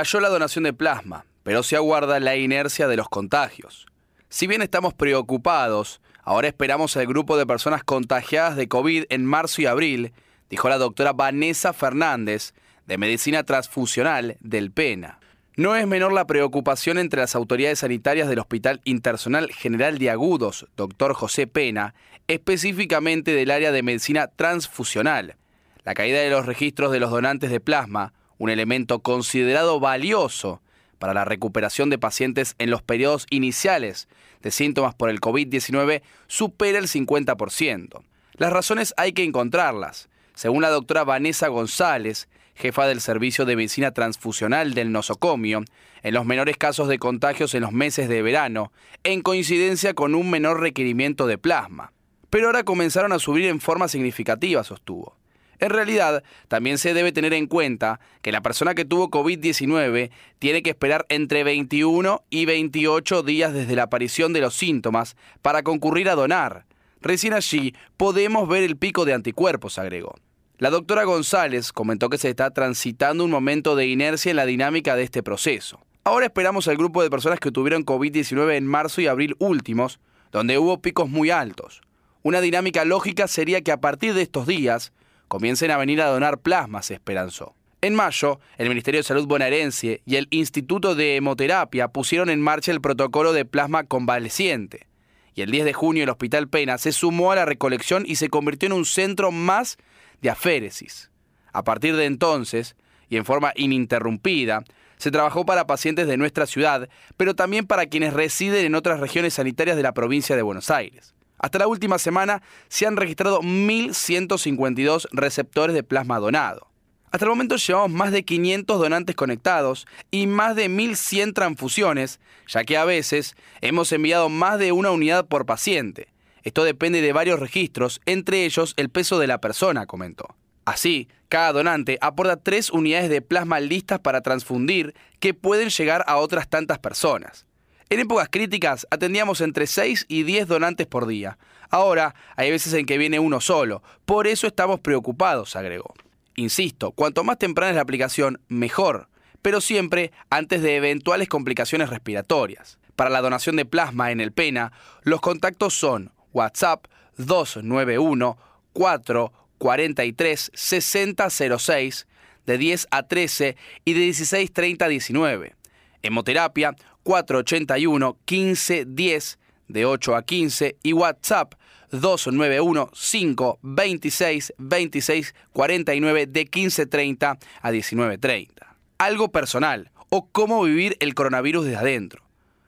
Cayó la donación de plasma, pero se aguarda la inercia de los contagios. Si bien estamos preocupados, ahora esperamos el grupo de personas contagiadas de COVID en marzo y abril, dijo la doctora Vanessa Fernández, de Medicina Transfusional del PENA. No es menor la preocupación entre las autoridades sanitarias del Hospital Internacional General de Agudos, doctor José Pena, específicamente del área de medicina transfusional. La caída de los registros de los donantes de plasma, un elemento considerado valioso para la recuperación de pacientes en los periodos iniciales de síntomas por el COVID-19, supera el 50%. Las razones hay que encontrarlas. Según la doctora Vanessa González, jefa del Servicio de Medicina Transfusional del nosocomio, en los menores casos de contagios en los meses de verano, en coincidencia con un menor requerimiento de plasma. Pero ahora comenzaron a subir en forma significativa, sostuvo. En realidad, también se debe tener en cuenta que la persona que tuvo COVID-19 tiene que esperar entre 21 y 28 días desde la aparición de los síntomas para concurrir a donar. Recién allí podemos ver el pico de anticuerpos, agregó. La doctora González comentó que se está transitando un momento de inercia en la dinámica de este proceso. Ahora esperamos al grupo de personas que tuvieron COVID-19 en marzo y abril últimos, donde hubo picos muy altos. Una dinámica lógica sería que a partir de estos días, comiencen a venir a donar plasma, se esperanzó. En mayo, el Ministerio de Salud bonaerense y el Instituto de Hemoterapia pusieron en marcha el protocolo de plasma convaleciente. Y el 10 de junio el Hospital Pena se sumó a la recolección y se convirtió en un centro más de aféresis. A partir de entonces, y en forma ininterrumpida, se trabajó para pacientes de nuestra ciudad, pero también para quienes residen en otras regiones sanitarias de la provincia de Buenos Aires. Hasta la última semana se han registrado 1.152 receptores de plasma donado. Hasta el momento llevamos más de 500 donantes conectados y más de 1.100 transfusiones, ya que a veces hemos enviado más de una unidad por paciente. Esto depende de varios registros, entre ellos el peso de la persona, comentó. Así, cada donante aporta tres unidades de plasma listas para transfundir que pueden llegar a otras tantas personas. En épocas críticas atendíamos entre 6 y 10 donantes por día. Ahora hay veces en que viene uno solo. Por eso estamos preocupados, agregó. Insisto, cuanto más temprana es la aplicación, mejor, pero siempre antes de eventuales complicaciones respiratorias. Para la donación de plasma en el PENA, los contactos son WhatsApp 291 443 6006 de 10 a 13 y de 16.30 a 19. Hemoterapia 481 1510 de 8 a 15 y WhatsApp 291 526 26 49 de 1530 a 1930. Algo personal o cómo vivir el coronavirus desde adentro.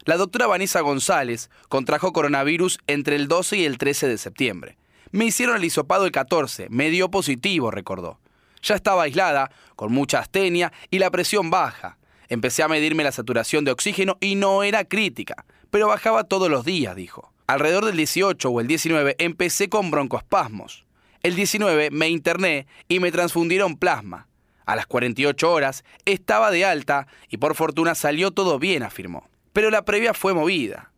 La doctora Vanessa González contrajo coronavirus entre el 12 y el 13 de septiembre. Me hicieron el hisopado el 14, me dio positivo, recordó. Ya estaba aislada, con mucha astenia y la presión baja. Empecé a medirme la saturación de oxígeno y no era crítica, pero bajaba todos los días, dijo. Alrededor del 18 o el 19 empecé con broncoespasmos. El 19 me interné y me transfundieron plasma. A las 48 horas estaba de alta y por fortuna salió todo bien, afirmó. Pero la previa fue movida.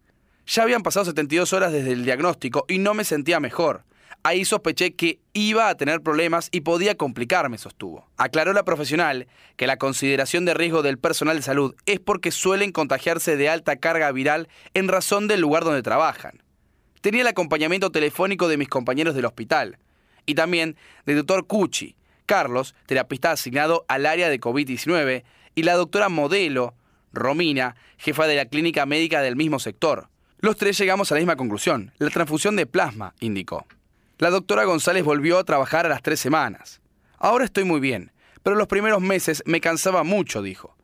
Ya habían pasado 72 horas desde el diagnóstico y no me sentía mejor. Ahí sospeché que iba a tener problemas y podía complicarme, sostuvo. Aclaró la profesional que la consideración de riesgo del personal de salud es porque suelen contagiarse de alta carga viral en razón del lugar donde trabajan. Tenía el acompañamiento telefónico de mis compañeros del hospital y también del doctor Cucci, Carlos, terapista asignado al área de COVID-19, y la doctora Modelo, Romina, jefa de la clínica médica del mismo sector. Los tres llegamos a la misma conclusión, la transfusión de plasma, indicó. La doctora González volvió a trabajar a las tres semanas. Ahora estoy muy bien, pero los primeros meses me cansaba mucho, dijo.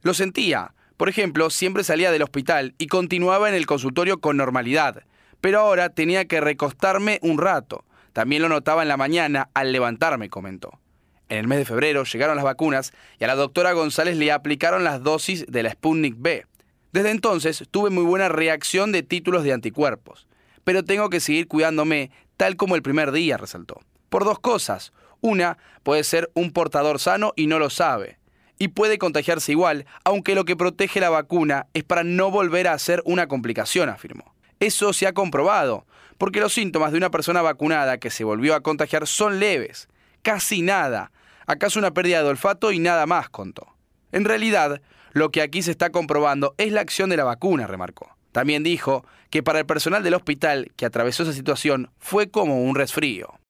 Lo sentía. Por ejemplo, siempre salía del hospital y continuaba en el consultorio con normalidad, pero ahora tenía que recostarme un rato. También lo notaba en la mañana al levantarme, comentó. En el mes de febrero llegaron las vacunas y a la doctora González le aplicaron las dosis de la Sputnik B. Desde entonces tuve muy buena reacción de títulos de anticuerpos, pero tengo que seguir cuidándome tal como el primer día, resaltó. Por dos cosas. Una, puede ser un portador sano y no lo sabe. Y puede contagiarse igual, aunque lo que protege la vacuna es para no volver a hacer una complicación, afirmó. Eso se ha comprobado, porque los síntomas de una persona vacunada que se volvió a contagiar son leves, casi nada. Acaso una pérdida de olfato y nada más, contó. En realidad, lo que aquí se está comprobando es la acción de la vacuna, remarcó. También dijo que para el personal del hospital que atravesó esa situación fue como un resfrío.